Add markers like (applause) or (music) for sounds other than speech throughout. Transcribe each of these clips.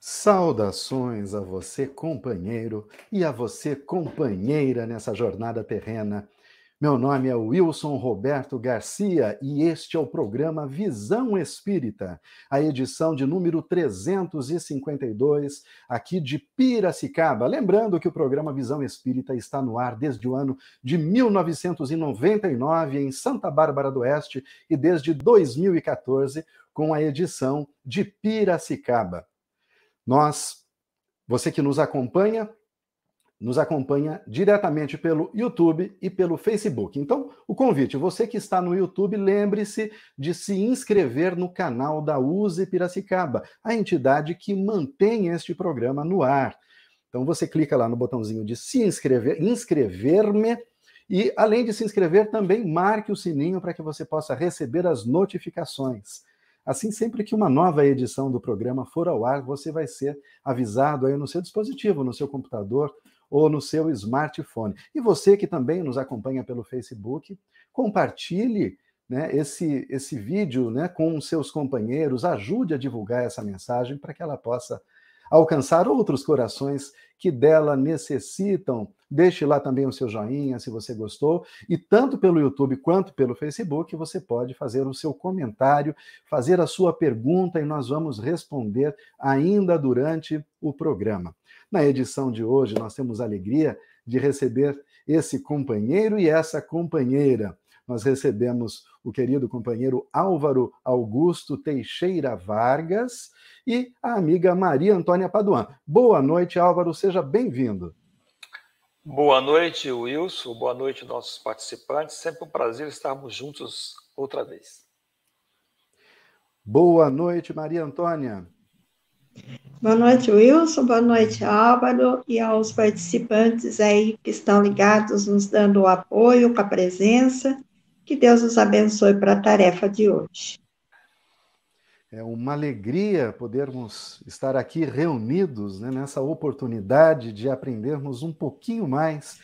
Saudações a você, companheiro, e a você, companheira, nessa jornada terrena. Meu nome é Wilson Roberto Garcia e este é o programa Visão Espírita, a edição de número 352, aqui de Piracicaba. Lembrando que o programa Visão Espírita está no ar desde o ano de 1999 em Santa Bárbara do Oeste e desde 2014 com a edição de Piracicaba. Nós, você que nos acompanha, nos acompanha diretamente pelo YouTube e pelo Facebook. Então, o convite, você que está no YouTube, lembre-se de se inscrever no canal da USE Piracicaba, a entidade que mantém este programa no ar. Então, você clica lá no botãozinho de se inscrever, inscrever-me, e além de se inscrever, também marque o sininho para que você possa receber as notificações. Assim, sempre que uma nova edição do programa for ao ar, você vai ser avisado aí no seu dispositivo, no seu computador ou no seu smartphone. E você que também nos acompanha pelo Facebook, compartilhe né, esse, esse vídeo né, com seus companheiros, ajude a divulgar essa mensagem para que ela possa alcançar outros corações que dela necessitam. Deixe lá também o seu joinha se você gostou. E tanto pelo YouTube quanto pelo Facebook, você pode fazer o seu comentário, fazer a sua pergunta e nós vamos responder ainda durante o programa. Na edição de hoje, nós temos a alegria de receber esse companheiro e essa companheira. Nós recebemos o querido companheiro Álvaro Augusto Teixeira Vargas e a amiga Maria Antônia Paduan. Boa noite, Álvaro, seja bem-vindo. Boa noite, Wilson. Boa noite, nossos participantes. Sempre um prazer estarmos juntos outra vez. Boa noite, Maria Antônia. Boa noite, Wilson. Boa noite, Álvaro, e aos participantes aí que estão ligados, nos dando o apoio, com a presença. Que Deus os abençoe para a tarefa de hoje. É uma alegria podermos estar aqui reunidos né, nessa oportunidade de aprendermos um pouquinho mais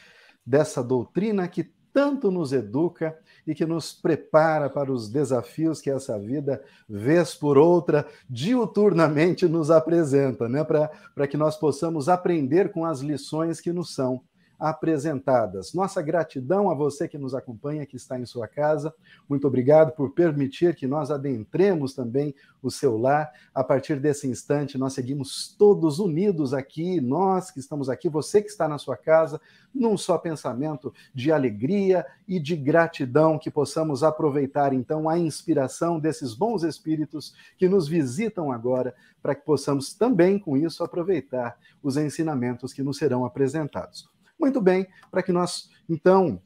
dessa doutrina que tanto nos educa e que nos prepara para os desafios que essa vida, vez por outra, diuturnamente nos apresenta, né? para que nós possamos aprender com as lições que nos são apresentadas. Nossa gratidão a você que nos acompanha, que está em sua casa. Muito obrigado por permitir que nós adentremos também o seu lar. A partir desse instante, nós seguimos todos unidos aqui, nós que estamos aqui, você que está na sua casa, num só pensamento de alegria e de gratidão, que possamos aproveitar então a inspiração desses bons espíritos que nos visitam agora, para que possamos também com isso aproveitar os ensinamentos que nos serão apresentados. Muito bem, para que nós, então,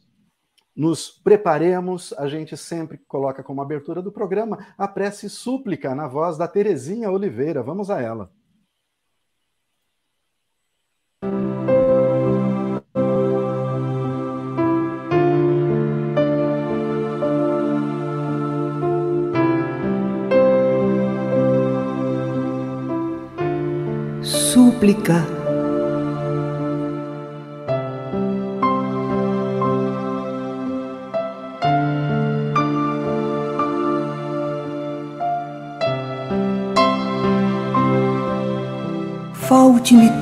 nos preparemos, a gente sempre coloca como abertura do programa a prece súplica na voz da Terezinha Oliveira. Vamos a ela. Súplica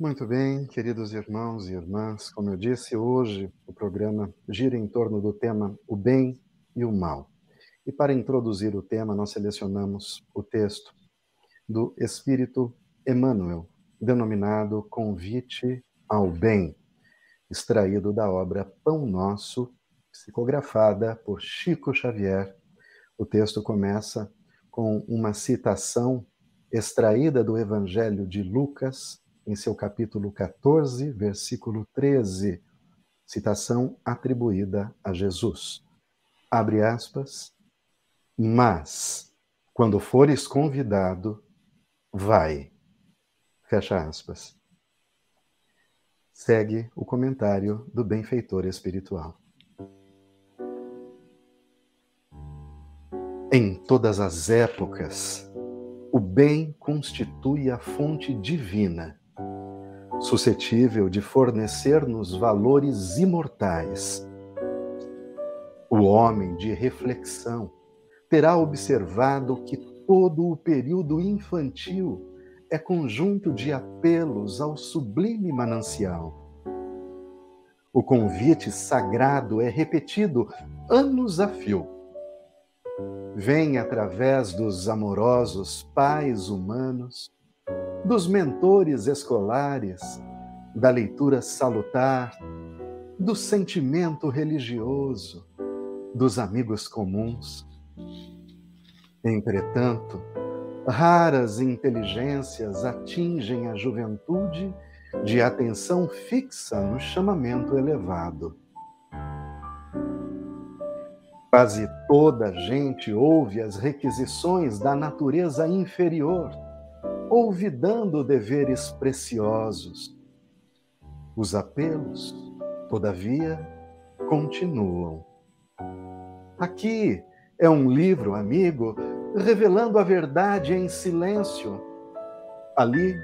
Muito bem, queridos irmãos e irmãs, como eu disse, hoje o programa gira em torno do tema o bem e o mal. E para introduzir o tema, nós selecionamos o texto do Espírito Emmanuel, denominado Convite ao Bem, extraído da obra Pão Nosso, psicografada por Chico Xavier. O texto começa com uma citação extraída do Evangelho de Lucas, em seu capítulo 14, versículo 13, citação atribuída a Jesus. Abre aspas. Mas, quando fores convidado, vai. Fecha aspas. Segue o comentário do benfeitor espiritual. Em todas as épocas, o bem constitui a fonte divina suscetível de fornecer-nos valores imortais. O homem de reflexão terá observado que todo o período infantil é conjunto de apelos ao sublime manancial. O convite sagrado é repetido anos a fio. Vem através dos amorosos pais humanos dos mentores escolares, da leitura salutar, do sentimento religioso, dos amigos comuns. Entretanto, raras inteligências atingem a juventude de atenção fixa no chamamento elevado. Quase toda a gente ouve as requisições da natureza inferior olvidando deveres preciosos. Os apelos, todavia, continuam. Aqui é um livro amigo revelando a verdade em silêncio. Ali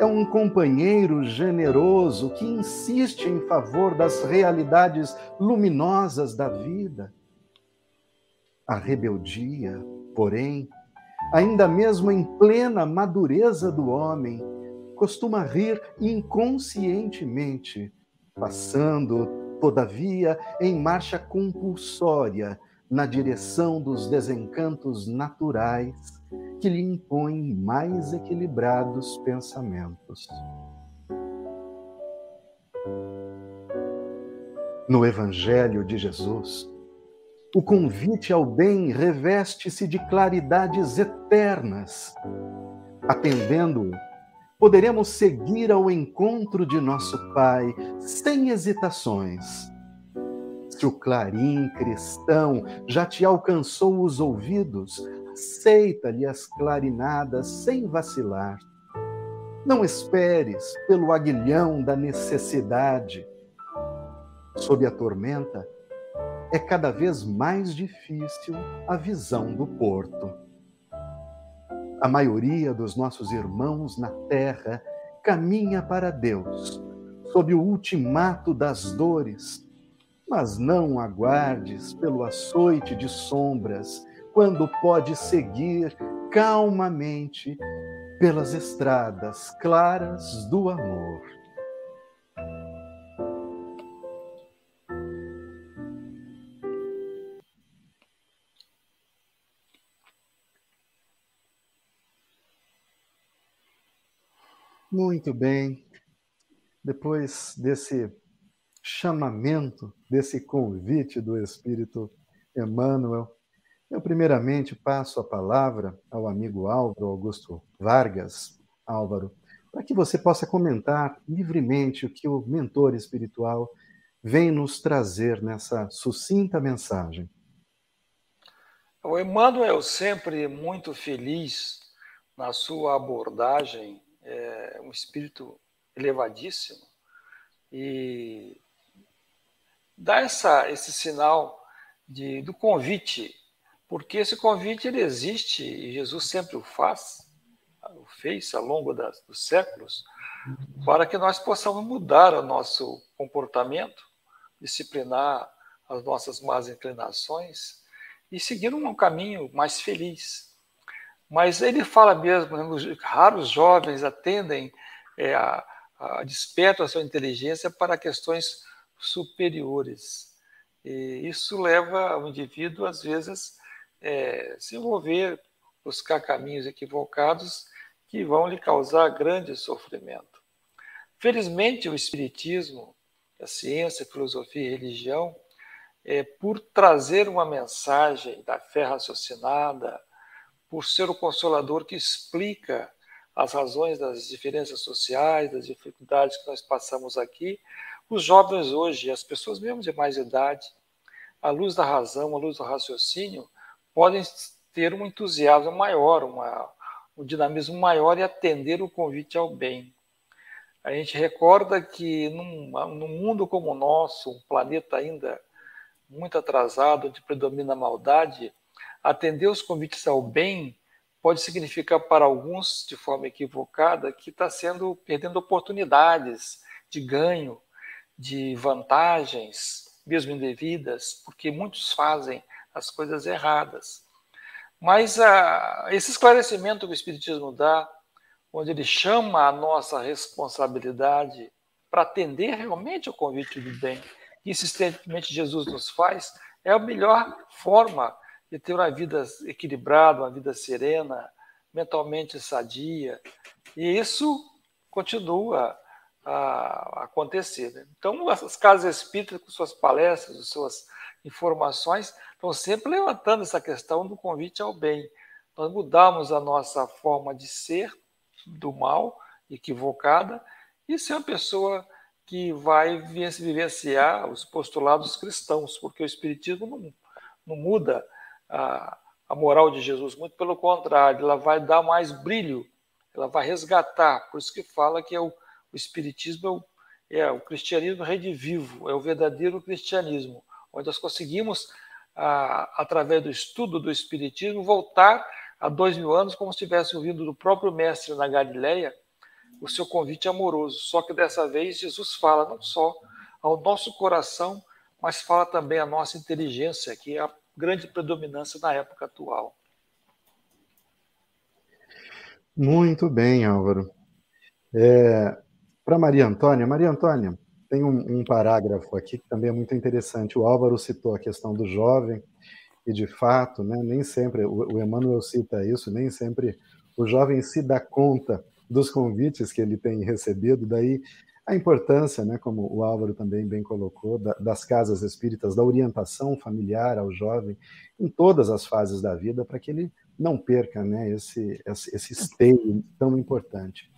é um companheiro generoso que insiste em favor das realidades luminosas da vida. A rebeldia, porém, ainda mesmo em plena madureza do homem, costuma rir inconscientemente, passando, todavia, em marcha compulsória na direção dos desencantos naturais que lhe impõem mais equilibrados pensamentos. No Evangelho de Jesus, o convite ao bem reveste-se de claridades eternas. Atendendo-o, poderemos seguir ao encontro de nosso Pai sem hesitações. Se o clarim cristão já te alcançou os ouvidos, aceita-lhe as clarinadas sem vacilar. Não esperes pelo aguilhão da necessidade. Sob a tormenta, é cada vez mais difícil a visão do porto. A maioria dos nossos irmãos na terra caminha para Deus, sob o ultimato das dores, mas não aguardes pelo açoite de sombras, quando pode seguir calmamente pelas estradas claras do amor. Muito bem. Depois desse chamamento, desse convite do Espírito Emmanuel, eu primeiramente passo a palavra ao amigo Álvaro Augusto Vargas, Álvaro, para que você possa comentar livremente o que o mentor espiritual vem nos trazer nessa sucinta mensagem. O Emmanuel sempre muito feliz na sua abordagem é um espírito elevadíssimo e dá essa, esse sinal de, do convite, porque esse convite ele existe e Jesus sempre o faz, o fez ao longo das, dos séculos, para que nós possamos mudar o nosso comportamento, disciplinar as nossas más inclinações e seguir um caminho mais feliz. Mas ele fala mesmo, né, raros jovens atendem é, a, a, a sua inteligência para questões superiores. E isso leva o indivíduo, às vezes, é, se envolver, buscar caminhos equivocados que vão lhe causar grande sofrimento. Felizmente, o Espiritismo, a ciência, a filosofia e religião, é, por trazer uma mensagem da fé raciocinada, por ser o consolador que explica as razões das diferenças sociais, das dificuldades que nós passamos aqui, os jovens hoje, as pessoas mesmo de mais idade, à luz da razão, à luz do raciocínio, podem ter um entusiasmo maior, uma, um dinamismo maior e atender o convite ao bem. A gente recorda que num, num mundo como o nosso, um planeta ainda muito atrasado, onde predomina a maldade, atender os convites ao bem pode significar para alguns, de forma equivocada, que está sendo perdendo oportunidades de ganho, de vantagens, mesmo indevidas, porque muitos fazem as coisas erradas. Mas ah, esse esclarecimento que o Espiritismo dá, onde ele chama a nossa responsabilidade para atender realmente ao convite do bem, que insistentemente Jesus nos faz, é a melhor forma de ter uma vida equilibrada, uma vida serena, mentalmente sadia. E isso continua a acontecer. Né? Então, as casas espíritas, com suas palestras, suas informações, estão sempre levantando essa questão do convite ao bem. Nós mudamos a nossa forma de ser do mal, equivocada, e ser uma pessoa que vai vivenciar os postulados cristãos, porque o Espiritismo não, não muda a, a moral de Jesus, muito pelo contrário, ela vai dar mais brilho, ela vai resgatar. Por isso que fala que é o, o Espiritismo é o, é o cristianismo redivivo, é o verdadeiro cristianismo, onde nós conseguimos, através do estudo do Espiritismo, voltar a dois mil anos, como se tivesse ouvido do próprio Mestre na Galileia, o seu convite amoroso. Só que dessa vez Jesus fala não só ao nosso coração, mas fala também à nossa inteligência, que é a grande predominância na época atual. Muito bem, Álvaro. É, Para Maria Antônia, Maria Antônia, tem um, um, parágrafo aqui que também é muito interessante. O Álvaro citou a questão do jovem, e de fato, né, nem sempre, o, Emmanuel cita isso, nem sempre o jovem se dá conta dos convites que ele tem recebido, daí a importância, né, como o Álvaro também bem colocou, da, das casas espíritas, da orientação familiar ao jovem em todas as fases da vida, para que ele não perca né, esse, esse, esse esteio tão importante.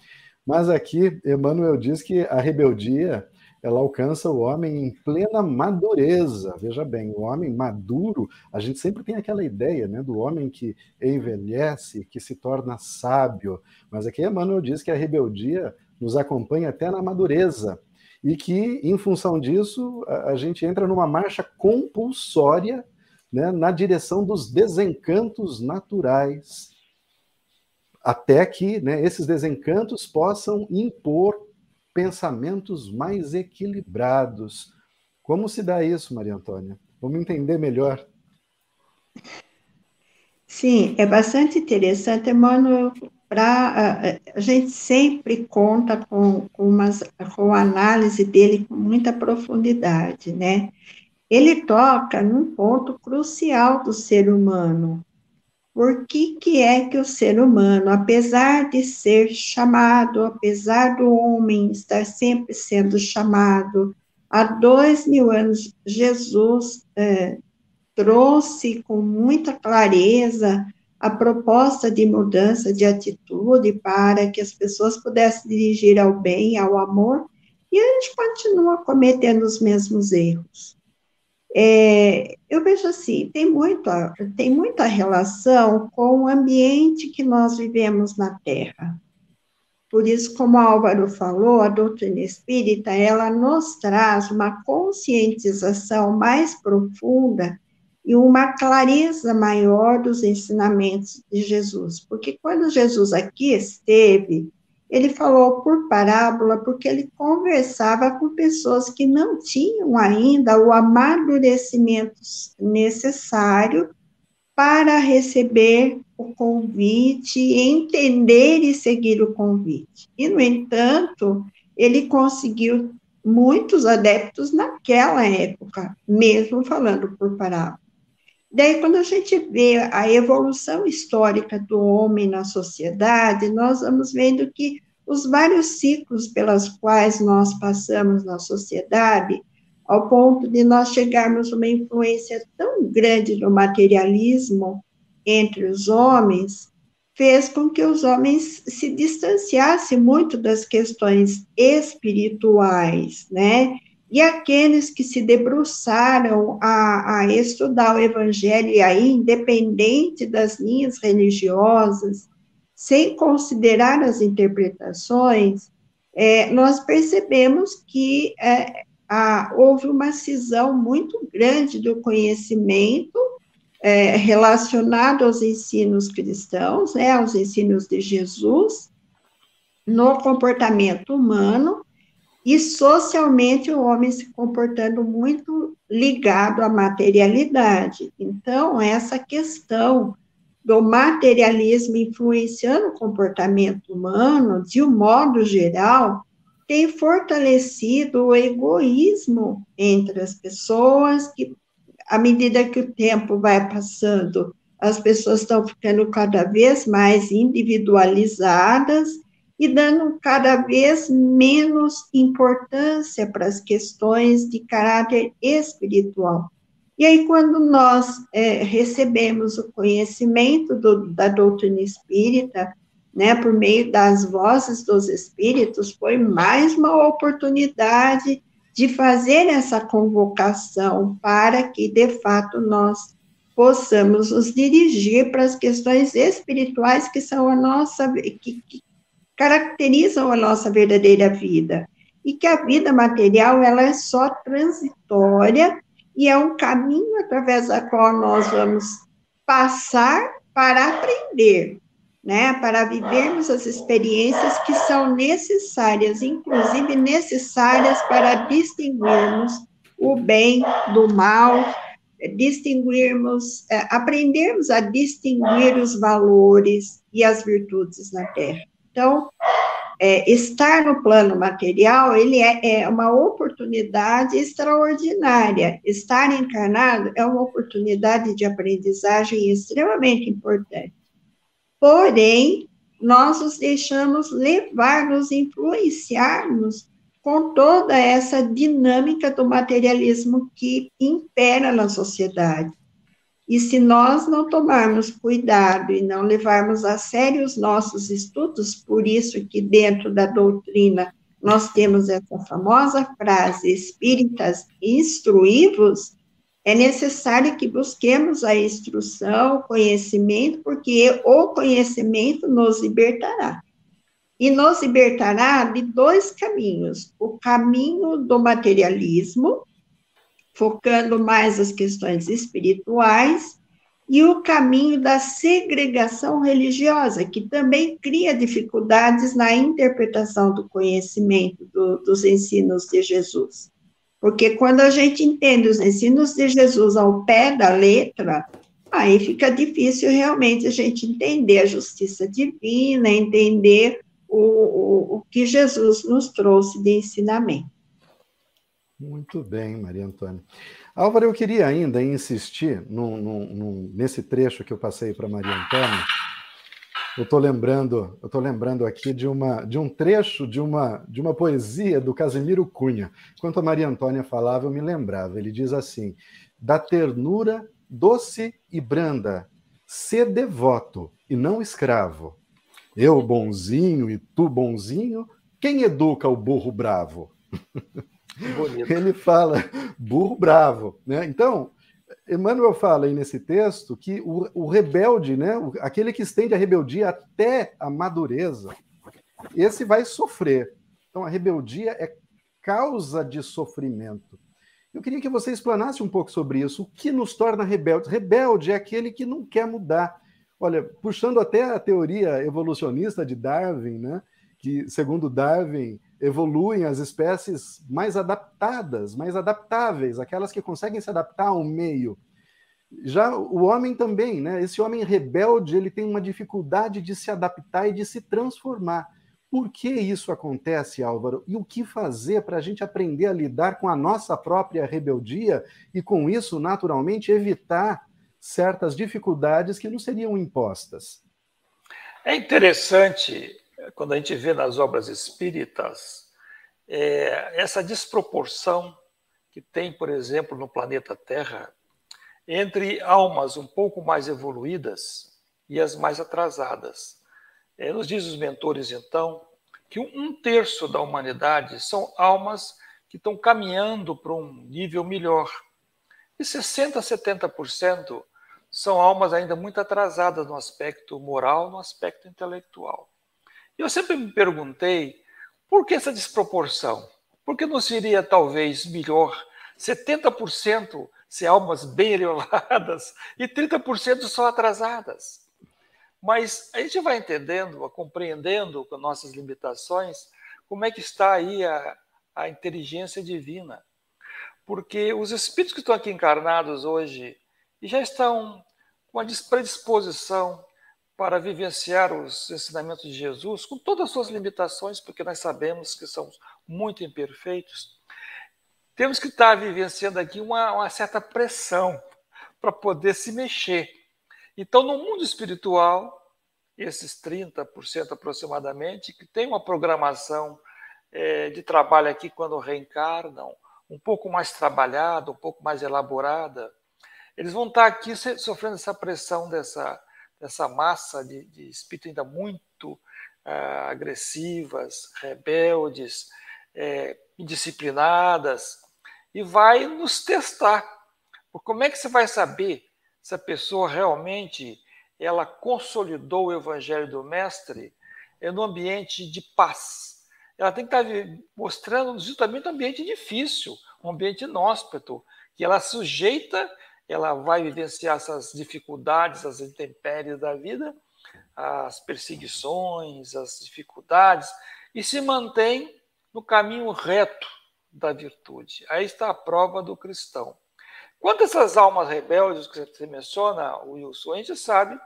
Mas aqui, Emmanuel diz que a rebeldia ela alcança o homem em plena madureza. Veja bem, o homem maduro, a gente sempre tem aquela ideia né, do homem que envelhece, que se torna sábio. Mas aqui Emmanuel diz que a rebeldia nos acompanha até na madureza. E que, em função disso, a, a gente entra numa marcha compulsória né, na direção dos desencantos naturais, até que né, esses desencantos possam impor pensamentos mais equilibrados. Como se dá isso, Maria Antônia? Vamos entender melhor. Sim, é bastante interessante, Emmanuel, para a gente sempre conta com, com, umas, com a análise dele com muita profundidade, né? Ele toca num ponto crucial do ser humano. Por que, que é que o ser humano, apesar de ser chamado, apesar do homem estar sempre sendo chamado, há dois mil anos, Jesus é, trouxe com muita clareza a proposta de mudança de atitude para que as pessoas pudessem dirigir ao bem, ao amor, e a gente continua cometendo os mesmos erros. É, eu vejo assim, tem muita, tem muita relação com o ambiente que nós vivemos na Terra. Por isso, como Álvaro falou, a doutrina espírita, ela nos traz uma conscientização mais profunda e uma clareza maior dos ensinamentos de Jesus. Porque quando Jesus aqui esteve, ele falou por parábola, porque ele conversava com pessoas que não tinham ainda o amadurecimento necessário para receber o convite, entender e seguir o convite. E, no entanto, ele conseguiu muitos adeptos naquela época, mesmo falando por parábola. Daí, quando a gente vê a evolução histórica do homem na sociedade, nós vamos vendo que os vários ciclos pelas quais nós passamos na sociedade, ao ponto de nós chegarmos a uma influência tão grande no materialismo entre os homens, fez com que os homens se distanciassem muito das questões espirituais, né? E aqueles que se debruçaram a, a estudar o Evangelho, e aí, independente das linhas religiosas, sem considerar as interpretações, é, nós percebemos que é, a, houve uma cisão muito grande do conhecimento é, relacionado aos ensinos cristãos, né, aos ensinos de Jesus, no comportamento humano, e socialmente o homem se comportando muito ligado à materialidade. Então, essa questão do materialismo influenciando o comportamento humano, de um modo geral, tem fortalecido o egoísmo entre as pessoas, que, à medida que o tempo vai passando, as pessoas estão ficando cada vez mais individualizadas e dando cada vez menos importância para as questões de caráter espiritual. E aí, quando nós é, recebemos o conhecimento do, da doutrina espírita, né, por meio das vozes dos espíritos, foi mais uma oportunidade de fazer essa convocação para que, de fato, nós possamos nos dirigir para as questões espirituais que são a nossa, que, que caracterizam a nossa verdadeira vida e que a vida material ela é só transitória e é um caminho através da qual nós vamos passar para aprender, né, para vivermos as experiências que são necessárias, inclusive necessárias para distinguirmos o bem do mal, distinguirmos, é, aprendermos a distinguir os valores e as virtudes na Terra. Então, é, estar no plano material, ele é, é, uma oportunidade extraordinária. Estar encarnado é uma oportunidade de aprendizagem extremamente importante. Porém, nós nos deixamos levar, nos influenciarmos com toda essa dinâmica do materialismo que impera na sociedade. E se nós não tomarmos cuidado e não levarmos a sério os nossos estudos, por isso que dentro da doutrina nós temos essa famosa frase, espíritas instruídos, é necessário que busquemos a instrução, o conhecimento, porque o conhecimento nos libertará. E nos libertará de dois caminhos: o caminho do materialismo, focando mais as questões espirituais, e o caminho da segregação religiosa, que também cria dificuldades na interpretação do conhecimento do, dos ensinos de Jesus. Porque quando a gente entende os ensinos de Jesus ao pé da letra, aí fica difícil realmente a gente entender a justiça divina, entender o, o, o que Jesus nos trouxe de ensinamento. Muito bem, Maria Antônia. Álvaro, eu queria ainda insistir nesse trecho que eu passei para Maria Antônia. Eu estou lembrando, eu lembrando aqui de, uma, de um trecho de uma, de uma poesia do Casimiro Cunha. Enquanto a Maria Antônia falava, eu me lembrava. Ele diz assim: da ternura doce e branda, ser devoto e não escravo. Eu bonzinho e tu bonzinho, quem educa o burro bravo? (laughs) Bonito. (laughs) Ele fala burro bravo, né? Então, Emmanuel fala aí nesse texto que o, o rebelde, né, o, aquele que estende a rebeldia até a madureza, esse vai sofrer. Então, a rebeldia é causa de sofrimento. Eu queria que você explanasse um pouco sobre isso. O que nos torna rebeldes? Rebelde é aquele que não quer mudar. Olha, puxando até a teoria evolucionista de Darwin, né, que, segundo Darwin, evoluem as espécies mais adaptadas, mais adaptáveis, aquelas que conseguem se adaptar ao meio. Já o homem também, né? Esse homem rebelde, ele tem uma dificuldade de se adaptar e de se transformar. Por que isso acontece, Álvaro? E o que fazer para a gente aprender a lidar com a nossa própria rebeldia e, com isso, naturalmente, evitar certas dificuldades que não seriam impostas? É interessante quando a gente vê nas obras espíritas é, essa desproporção que tem, por exemplo, no planeta Terra entre almas um pouco mais evoluídas e as mais atrasadas. É, nos diz os mentores, então, que um terço da humanidade são almas que estão caminhando para um nível melhor. E 60% a 70% são almas ainda muito atrasadas no aspecto moral, no aspecto intelectual. Eu sempre me perguntei por que essa desproporção? Por que não seria talvez melhor 70% ser almas bem elevadas e 30% só atrasadas? Mas a gente vai entendendo, compreendendo com nossas limitações, como é que está aí a, a inteligência divina. Porque os espíritos que estão aqui encarnados hoje já estão com a predisposição para vivenciar os ensinamentos de Jesus com todas as suas limitações, porque nós sabemos que somos muito imperfeitos, temos que estar vivenciando aqui uma, uma certa pressão para poder se mexer. Então, no mundo espiritual, esses 30% aproximadamente, que tem uma programação é, de trabalho aqui quando reencarnam, um pouco mais trabalhada, um pouco mais elaborada, eles vão estar aqui sofrendo essa pressão dessa dessa massa de, de espírito ainda muito uh, agressivas, rebeldes, é, indisciplinadas, e vai nos testar. Porque como é que você vai saber se a pessoa realmente ela consolidou o evangelho do mestre é no ambiente de paz? Ela tem que estar mostrando justamente um ambiente difícil, um ambiente inóspito, que ela sujeita ela vai vivenciar essas dificuldades, as intempéries da vida, as perseguições, as dificuldades, e se mantém no caminho reto da virtude. Aí está a prova do cristão. Quanto a essas almas rebeldes que você menciona, Wilson, a gente sabe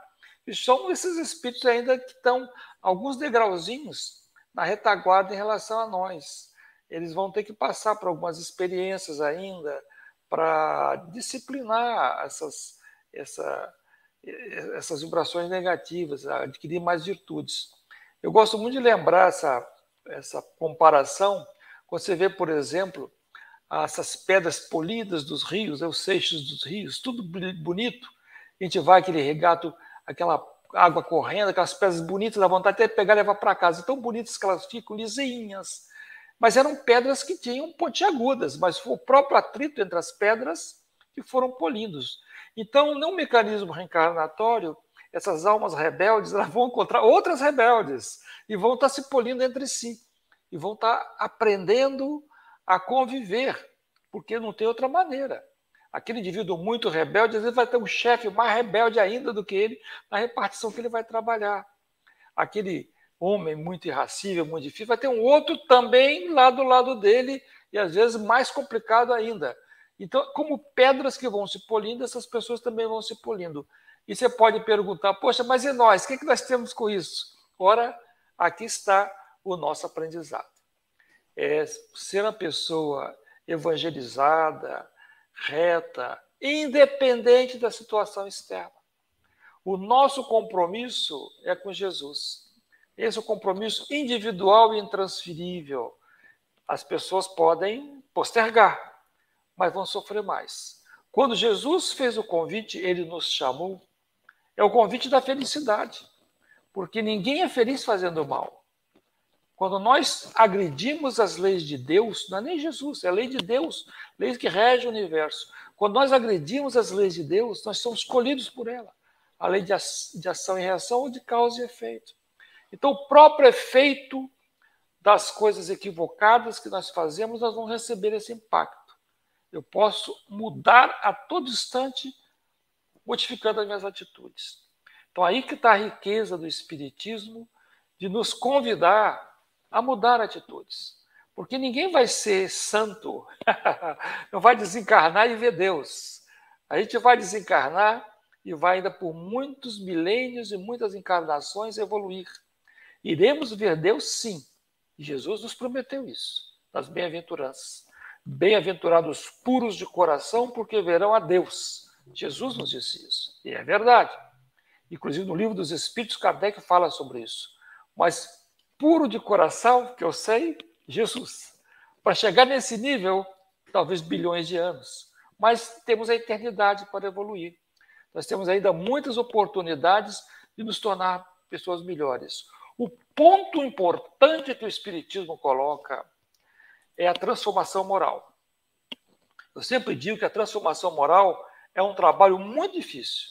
que são esses espíritos ainda que estão alguns degrauzinhos na retaguarda em relação a nós. Eles vão ter que passar por algumas experiências ainda, para disciplinar essas, essa, essas vibrações negativas, adquirir mais virtudes. Eu gosto muito de lembrar essa, essa comparação quando você vê, por exemplo, essas pedras polidas dos rios, né, os seixos dos rios, tudo bonito. A gente vai aquele regato, aquela água correndo, aquelas pedras bonitas, dá vontade até de pegar e levar para casa. Tão bonitas que elas ficam, lisinhas, mas eram pedras que tinham pontiagudas, mas foi o próprio atrito entre as pedras que foram polidos. Então, num mecanismo reencarnatório, essas almas rebeldes vão encontrar outras rebeldes e vão estar se polindo entre si e vão estar aprendendo a conviver, porque não tem outra maneira. Aquele indivíduo muito rebelde, às vezes vai ter um chefe mais rebelde ainda do que ele na repartição que ele vai trabalhar. Aquele homem muito irracível, muito difícil, vai ter um outro também lá do lado dele, e às vezes mais complicado ainda. Então, como pedras que vão se polindo, essas pessoas também vão se polindo. E você pode perguntar, poxa, mas e nós? O que, é que nós temos com isso? Ora, aqui está o nosso aprendizado. É ser uma pessoa evangelizada, reta, independente da situação externa. O nosso compromisso é com Jesus. Esse é o compromisso individual e intransferível. As pessoas podem postergar, mas vão sofrer mais. Quando Jesus fez o convite, ele nos chamou. É o convite da felicidade, porque ninguém é feliz fazendo mal. Quando nós agredimos as leis de Deus, não é nem Jesus, é a lei de Deus, lei que rege o universo. Quando nós agredimos as leis de Deus, nós somos escolhidos por ela. A lei de ação e reação ou de causa e efeito. Então, o próprio efeito das coisas equivocadas que nós fazemos, nós vamos receber esse impacto. Eu posso mudar a todo instante, modificando as minhas atitudes. Então, aí que está a riqueza do Espiritismo, de nos convidar a mudar atitudes. Porque ninguém vai ser santo, (laughs) não vai desencarnar e ver Deus. A gente vai desencarnar e vai ainda por muitos milênios e muitas encarnações evoluir. Iremos ver Deus sim. Jesus nos prometeu isso, nas bem-aventuranças. Bem-aventurados puros de coração, porque verão a Deus. Jesus nos disse isso. E é verdade. Inclusive no livro dos Espíritos, Kardec fala sobre isso. Mas puro de coração, que eu sei, Jesus. Para chegar nesse nível, talvez bilhões de anos. Mas temos a eternidade para evoluir. Nós temos ainda muitas oportunidades de nos tornar pessoas melhores. O ponto importante que o Espiritismo coloca é a transformação moral. Eu sempre digo que a transformação moral é um trabalho muito difícil.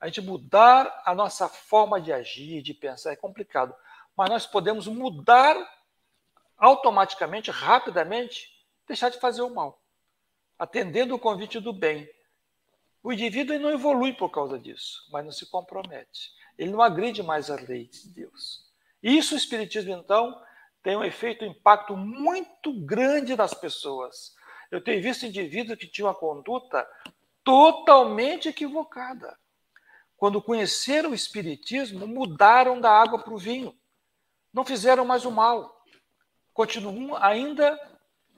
A gente mudar a nossa forma de agir, de pensar, é complicado. Mas nós podemos mudar automaticamente, rapidamente, deixar de fazer o mal, atendendo o convite do bem. O indivíduo não evolui por causa disso, mas não se compromete. Ele não agride mais a lei de Deus. Isso o Espiritismo, então, tem um efeito, um impacto muito grande nas pessoas. Eu tenho visto indivíduos que tinham uma conduta totalmente equivocada. Quando conheceram o Espiritismo, mudaram da água para o vinho. Não fizeram mais o mal. Continuam ainda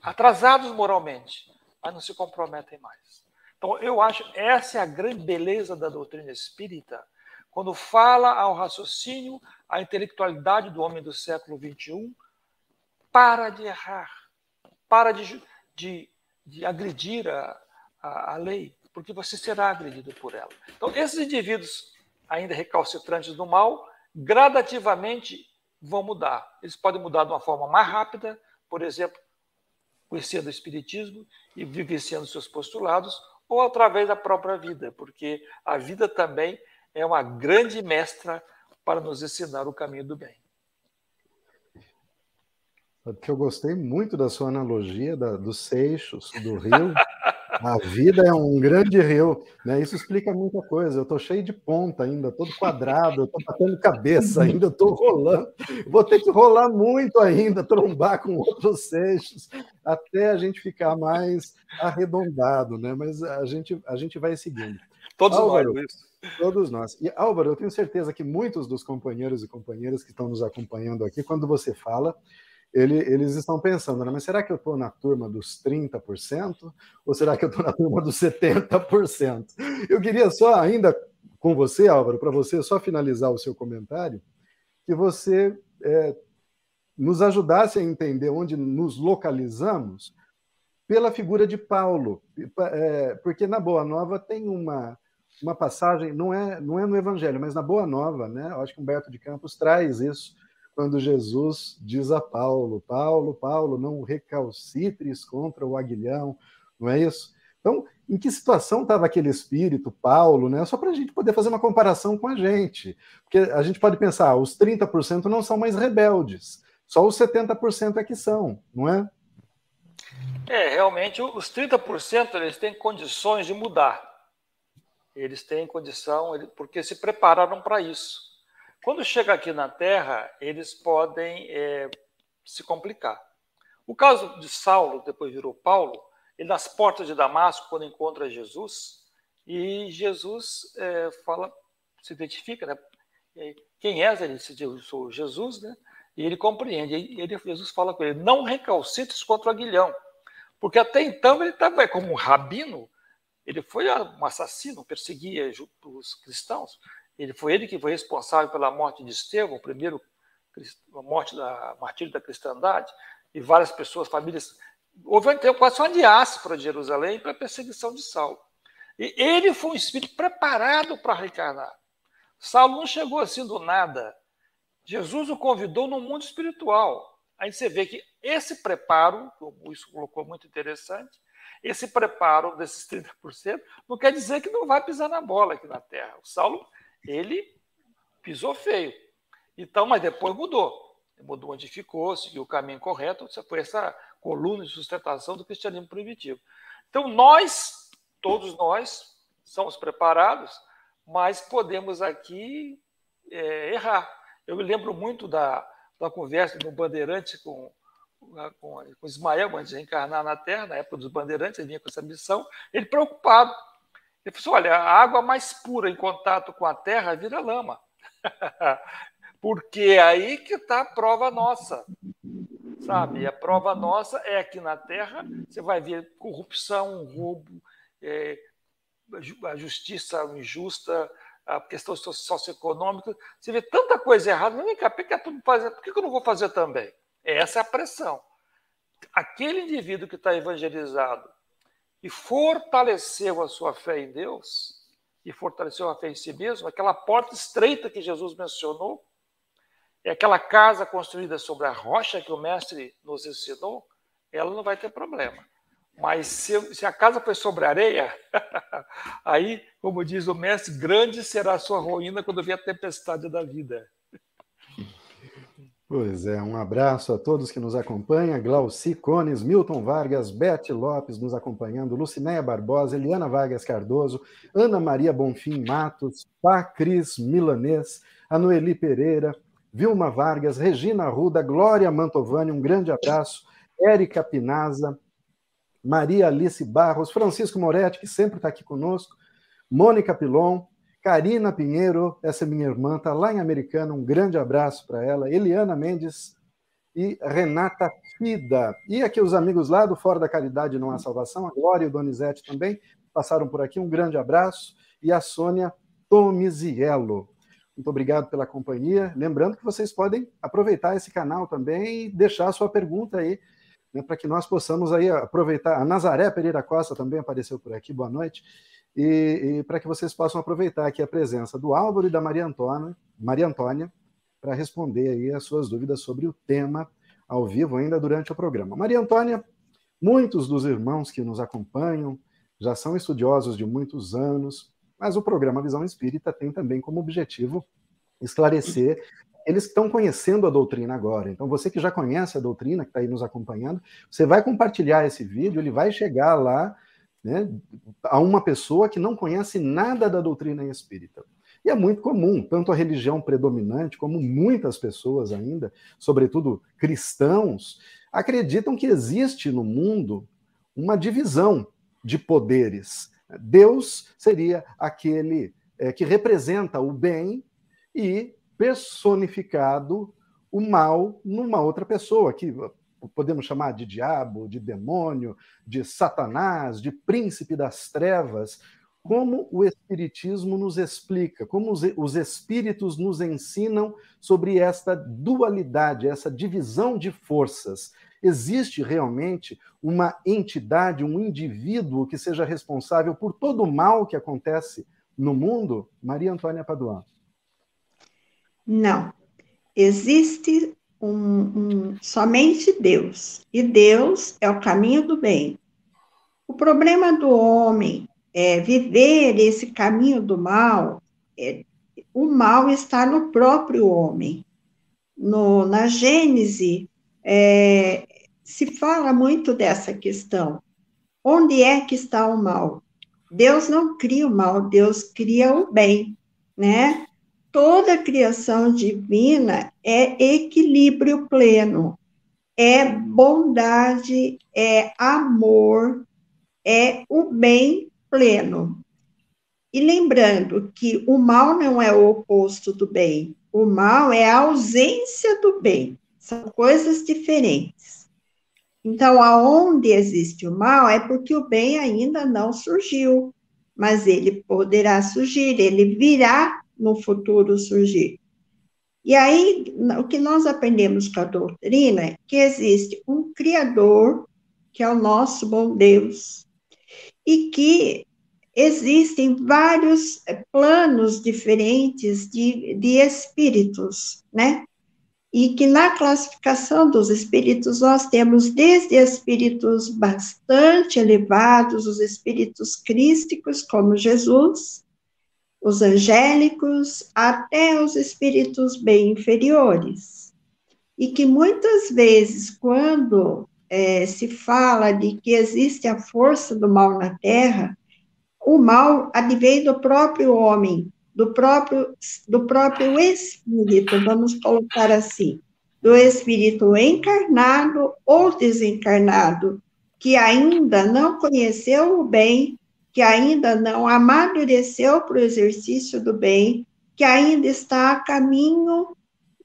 atrasados moralmente, mas não se comprometem mais. Então, eu acho essa é a grande beleza da doutrina espírita, quando fala ao raciocínio, à intelectualidade do homem do século XXI, para de errar, para de, de, de agredir a, a, a lei, porque você será agredido por ela. Então, esses indivíduos ainda recalcitrantes do mal, gradativamente vão mudar. Eles podem mudar de uma forma mais rápida, por exemplo, conhecendo o Espiritismo e vivenciando seus postulados, ou através da própria vida, porque a vida também é uma grande mestra para nos ensinar o caminho do bem. Porque eu gostei muito da sua analogia da, dos seixos, do rio. A vida é um grande rio, né? Isso explica muita coisa. Eu estou cheio de ponta ainda, todo quadrado, estou batendo cabeça ainda, estou rolando. Vou ter que rolar muito ainda, trombar com outros seixos, até a gente ficar mais arredondado, né? Mas a gente, a gente vai seguindo. Todos Álvaro, nós, Todos nós. E Álvaro, eu tenho certeza que muitos dos companheiros e companheiras que estão nos acompanhando aqui, quando você fala, ele, eles estão pensando, né? mas será que eu estou na turma dos 30%? Ou será que eu estou na turma dos 70%? Eu queria só, ainda com você, Álvaro, para você só finalizar o seu comentário, que você é, nos ajudasse a entender onde nos localizamos pela figura de Paulo, é, porque na Boa Nova tem uma, uma passagem, não é, não é no Evangelho, mas na Boa Nova, né? Eu acho que Humberto de Campos traz isso quando Jesus diz a Paulo: Paulo, Paulo, não recalcitres contra o aguilhão, não é isso? Então, em que situação estava aquele espírito, Paulo, né? Só para a gente poder fazer uma comparação com a gente. Porque a gente pode pensar, os 30% não são mais rebeldes, só os 70% é que são, não é? É, realmente, os 30% eles têm condições de mudar. Eles têm condição, porque se prepararam para isso. Quando chega aqui na Terra, eles podem é, se complicar. O caso de Saulo, depois virou Paulo, ele nas portas de Damasco, quando encontra Jesus, e Jesus é, fala, se identifica, né? Quem és? Ele diz, eu sou Jesus, né? E ele compreende. E ele, Jesus fala com ele: não recalcitres contra o aguilhão. Porque até então ele estava como um rabino, ele foi um assassino, perseguia os cristãos. Ele foi ele que foi responsável pela morte de Estevão, o primeiro a morte da martírio da cristandade, e várias pessoas, famílias. Houve então, quase uma diáspora de Jerusalém para a perseguição de Saulo. E ele foi um espírito preparado para reencarnar. Saulo não chegou assim do nada. Jesus o convidou no mundo espiritual. Aí você vê que esse preparo, isso colocou muito interessante, esse preparo desses 30% não quer dizer que não vai pisar na bola aqui na Terra. O Saulo ele pisou feio. Então, mas depois mudou. Mudou onde ficou, seguiu o caminho correto. Foi essa coluna de sustentação do cristianismo primitivo. Então, nós, todos nós, somos preparados, mas podemos aqui é, errar. Eu me lembro muito da, da conversa no Bandeirante com, com, com Ismael, antes de reencarnar na Terra, na época dos Bandeirantes, ele vinha com essa missão, ele preocupado ele falou assim, olha, a água mais pura em contato com a terra vira lama. (laughs) Porque é aí que está a prova nossa. Sabe? A prova nossa é aqui na Terra, você vai ver corrupção, roubo, é, a justiça injusta, a questão socioeconômica. Você vê tanta coisa errada, vem cá, por que, fazer, por que eu não vou fazer também? Essa é a pressão. Aquele indivíduo que está evangelizado e fortaleceu a sua fé em Deus, e fortaleceu a fé em si mesmo, aquela porta estreita que Jesus mencionou, é aquela casa construída sobre a rocha que o mestre nos ensinou, ela não vai ter problema. Mas se, se a casa foi sobre areia, (laughs) aí, como diz o mestre, grande será a sua ruína quando vier a tempestade da vida. Pois é, um abraço a todos que nos acompanham, Glauci Cones, Milton Vargas, Bete Lopes nos acompanhando, Lucinéia Barbosa, Eliana Vargas Cardoso, Ana Maria Bonfim Matos, Pacris Milanês, Anoeli Pereira, Vilma Vargas, Regina Arruda, Glória Mantovani, um grande abraço, Érica Pinaza, Maria Alice Barros, Francisco Moretti, que sempre está aqui conosco, Mônica Pilon, Karina Pinheiro, essa é minha irmã, está lá em Americana, um grande abraço para ela, Eliana Mendes e Renata Fida. E aqui os amigos lá do Fora da Caridade Não Há Salvação, a Glória e o Donizete também passaram por aqui, um grande abraço, e a Sônia Tomiziello. Muito obrigado pela companhia. Lembrando que vocês podem aproveitar esse canal também e deixar a sua pergunta aí né, para que nós possamos aí aproveitar. A Nazaré Pereira Costa também apareceu por aqui, boa noite. E, e para que vocês possam aproveitar aqui a presença do Álvaro e da Maria Antônia, Maria Antônia para responder aí as suas dúvidas sobre o tema ao vivo ainda durante o programa. Maria Antônia, muitos dos irmãos que nos acompanham já são estudiosos de muitos anos, mas o programa Visão Espírita tem também como objetivo esclarecer eles estão conhecendo a doutrina agora. Então, você que já conhece a doutrina, que está aí nos acompanhando, você vai compartilhar esse vídeo, ele vai chegar lá né, a uma pessoa que não conhece nada da doutrina espírita. E é muito comum, tanto a religião predominante, como muitas pessoas ainda, sobretudo cristãos, acreditam que existe no mundo uma divisão de poderes. Deus seria aquele é, que representa o bem e personificado o mal numa outra pessoa, que podemos chamar de diabo, de demônio, de Satanás, de príncipe das trevas, como o Espiritismo nos explica, como os, espíritos nos ensinam sobre esta dualidade, essa divisão de forças. Existe realmente uma entidade, um indivíduo que seja responsável por todo o mal que acontece no mundo? Maria Antônia Paduan. Não. Existe um, um, somente Deus. E Deus é o caminho do bem. O problema do homem é viver esse caminho do mal. É, o mal está no próprio homem. No, na Gênese, é, se fala muito dessa questão. Onde é que está o mal? Deus não cria o mal, Deus cria o bem, né? Toda criação divina é equilíbrio pleno, é bondade, é amor, é o bem pleno. E lembrando que o mal não é o oposto do bem, o mal é a ausência do bem, são coisas diferentes. Então, aonde existe o mal é porque o bem ainda não surgiu, mas ele poderá surgir, ele virá no futuro surgir. E aí, o que nós aprendemos com a doutrina é que existe um Criador, que é o nosso bom Deus, e que existem vários eh, planos diferentes de, de espíritos, né? E que na classificação dos espíritos nós temos desde espíritos bastante elevados, os espíritos crísticos, como Jesus, os angélicos até os espíritos bem inferiores. E que muitas vezes, quando é, se fala de que existe a força do mal na Terra, o mal advém do próprio homem, do próprio, do próprio espírito, vamos colocar assim, do espírito encarnado ou desencarnado, que ainda não conheceu o bem que ainda não amadureceu para o exercício do bem, que ainda está a caminho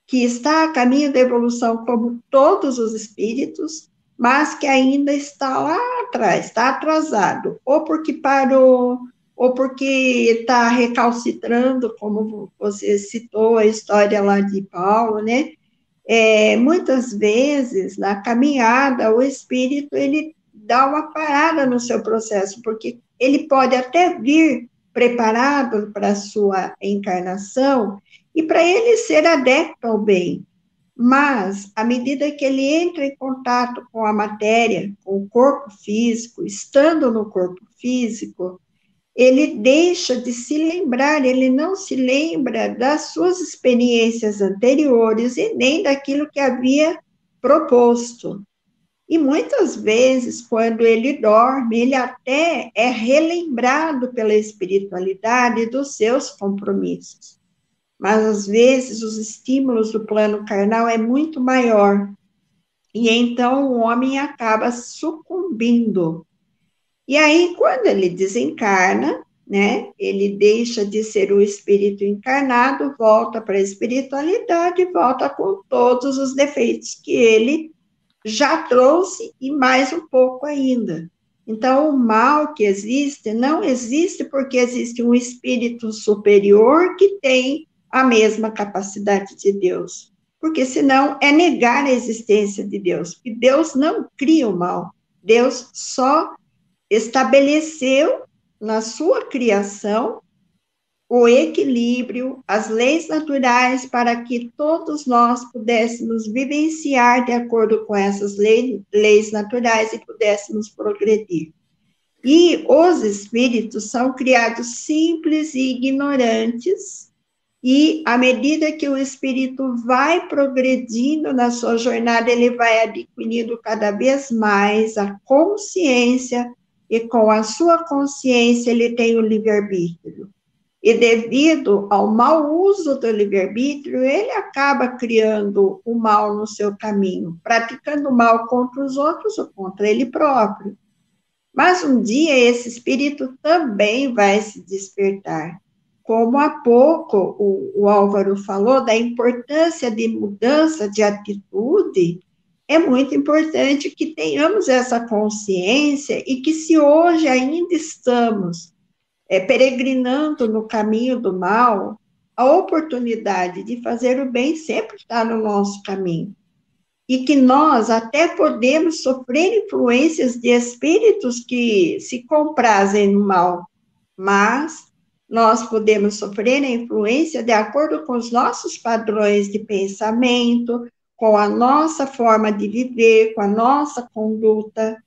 que está a caminho da evolução como todos os espíritos, mas que ainda está lá atrás, está atrasado, ou porque parou, ou porque está recalcitrando, como você citou a história lá de Paulo, né? É, muitas vezes, na caminhada, o espírito, ele dá uma parada no seu processo, porque ele pode até vir preparado para a sua encarnação e para ele ser adepto ao bem, mas, à medida que ele entra em contato com a matéria, com o corpo físico, estando no corpo físico, ele deixa de se lembrar, ele não se lembra das suas experiências anteriores e nem daquilo que havia proposto. E muitas vezes, quando ele dorme, ele até é relembrado pela espiritualidade dos seus compromissos mas às vezes os estímulos do plano carnal é muito maior. E então o homem acaba sucumbindo. E aí, quando ele desencarna, né, ele deixa de ser o espírito encarnado, volta para a espiritualidade, volta com todos os defeitos que ele já trouxe e mais um pouco ainda. Então, o mal que existe não existe porque existe um espírito superior que tem a mesma capacidade de Deus. Porque senão é negar a existência de Deus. E Deus não cria o mal. Deus só estabeleceu na sua criação o equilíbrio, as leis naturais para que todos nós pudéssemos vivenciar de acordo com essas leis, leis naturais e pudéssemos progredir. E os espíritos são criados simples e ignorantes, e à medida que o espírito vai progredindo na sua jornada, ele vai adquirindo cada vez mais a consciência, e com a sua consciência ele tem o livre-arbítrio. E devido ao mau uso do livre-arbítrio, ele acaba criando o mal no seu caminho, praticando mal contra os outros ou contra ele próprio. Mas um dia esse espírito também vai se despertar como há pouco o, o Álvaro falou, da importância de mudança de atitude, é muito importante que tenhamos essa consciência e que, se hoje ainda estamos é, peregrinando no caminho do mal, a oportunidade de fazer o bem sempre está no nosso caminho. E que nós até podemos sofrer influências de espíritos que se comprazem no mal, mas nós podemos sofrer a influência de acordo com os nossos padrões de pensamento, com a nossa forma de viver, com a nossa conduta.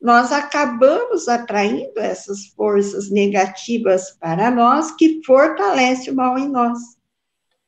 Nós acabamos atraindo essas forças negativas para nós que fortalece o mal em nós.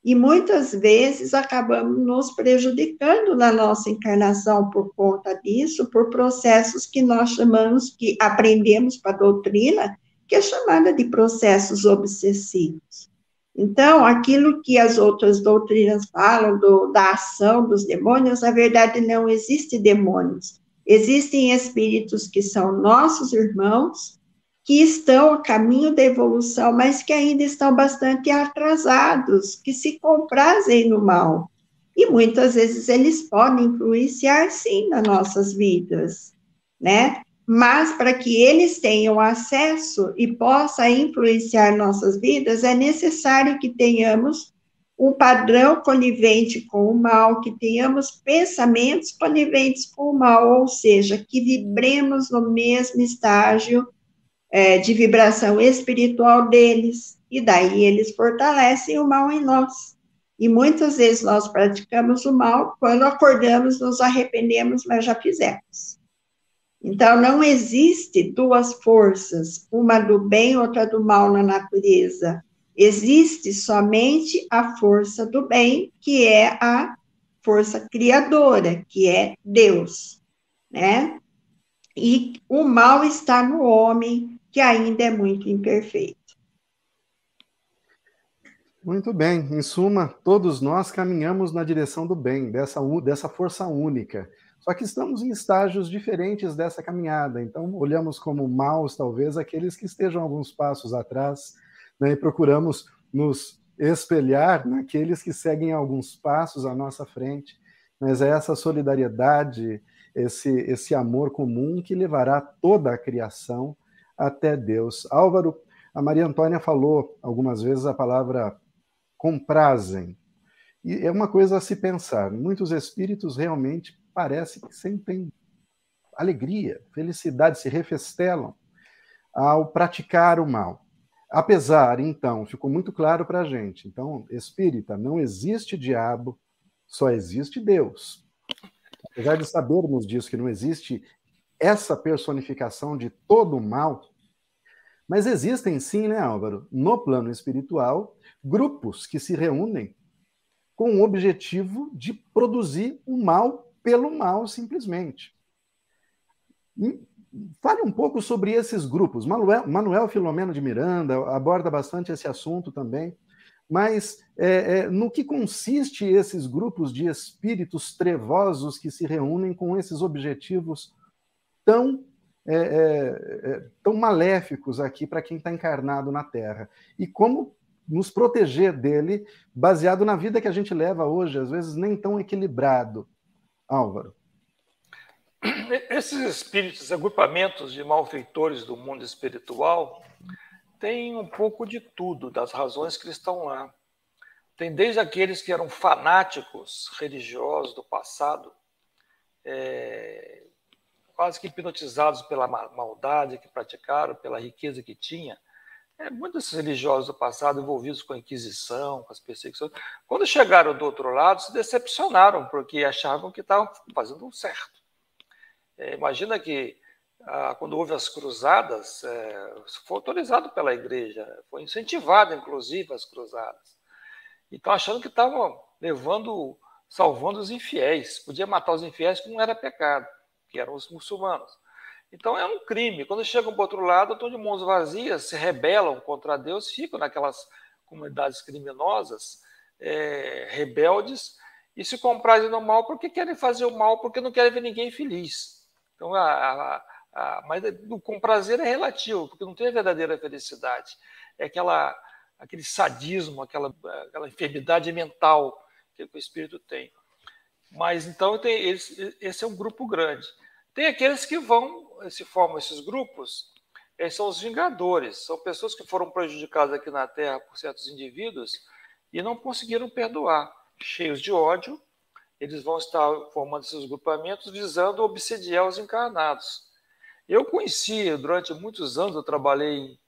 E muitas vezes acabamos nos prejudicando na nossa encarnação por conta disso, por processos que nós chamamos, que aprendemos para a doutrina, que é chamada de processos obsessivos. Então, aquilo que as outras doutrinas falam do, da ação dos demônios, na verdade não existe demônios. Existem espíritos que são nossos irmãos, que estão a caminho da evolução, mas que ainda estão bastante atrasados, que se comprazem no mal. E muitas vezes eles podem influenciar, sim, nas nossas vidas, né? mas para que eles tenham acesso e possa influenciar nossas vidas, é necessário que tenhamos um padrão conivente com o mal, que tenhamos pensamentos coniventes com o mal, ou seja, que vibremos no mesmo estágio é, de vibração espiritual deles, e daí eles fortalecem o mal em nós. E muitas vezes nós praticamos o mal, quando acordamos, nos arrependemos, mas já fizemos. Então, não existe duas forças, uma do bem, outra do mal na natureza. Existe somente a força do bem, que é a força criadora, que é Deus, né? E o mal está no homem, que ainda é muito imperfeito. Muito bem. Em suma, todos nós caminhamos na direção do bem, dessa, dessa força única. Só que estamos em estágios diferentes dessa caminhada, então olhamos como maus, talvez, aqueles que estejam alguns passos atrás, né, e procuramos nos espelhar naqueles que seguem alguns passos à nossa frente, mas é essa solidariedade, esse, esse amor comum que levará toda a criação até Deus. Álvaro, a Maria Antônia falou algumas vezes a palavra comprazem. E é uma coisa a se pensar. Muitos espíritos realmente parece que sentem alegria, felicidade, se refestelam ao praticar o mal. Apesar, então, ficou muito claro para a gente. Então, espírita, não existe diabo, só existe Deus. Apesar de sabermos disso, que não existe essa personificação de todo o mal, mas existem sim, né, Álvaro, no plano espiritual, grupos que se reúnem com o objetivo de produzir o mal pelo mal, simplesmente. Fale um pouco sobre esses grupos. Manuel, Manuel Filomeno de Miranda aborda bastante esse assunto também. Mas é, é, no que consiste esses grupos de espíritos trevosos que se reúnem com esses objetivos tão, é, é, é tão maléficos aqui para quem está encarnado na Terra? E como nos proteger dele, baseado na vida que a gente leva hoje, às vezes nem tão equilibrado? Álvaro. Esses espíritos, agrupamentos de malfeitores do mundo espiritual, têm um pouco de tudo, das razões que estão lá. Tem desde aqueles que eram fanáticos religiosos do passado, é, quase que hipnotizados pela maldade que praticaram, pela riqueza que tinha. É, muitos religiosos do passado envolvidos com a Inquisição, com as perseguições, quando chegaram do outro lado, se decepcionaram, porque achavam que estavam fazendo o certo. É, imagina que ah, quando houve as cruzadas, é, foi autorizado pela igreja, foi incentivado, inclusive, as cruzadas. Então, achando que estavam levando, salvando os infiéis. Podia matar os infiéis que não era pecado, que eram os muçulmanos. Então, é um crime. Quando chegam para o outro lado, estão de mãos vazias, se rebelam contra Deus, ficam naquelas comunidades criminosas, é, rebeldes, e se comprazem no mal porque querem fazer o mal, porque não querem ver ninguém feliz. Então, a, a, a, mas o com prazer é relativo, porque não tem a verdadeira felicidade. É aquela, aquele sadismo, aquela, aquela enfermidade mental que o espírito tem. Mas então tem esse, esse é um grupo grande. Tem aqueles que vão, se formam esses grupos, esses são os vingadores, são pessoas que foram prejudicadas aqui na Terra por certos indivíduos e não conseguiram perdoar, cheios de ódio, eles vão estar formando esses grupamentos visando obsediar os encarnados. Eu conheci, durante muitos anos, eu trabalhei em,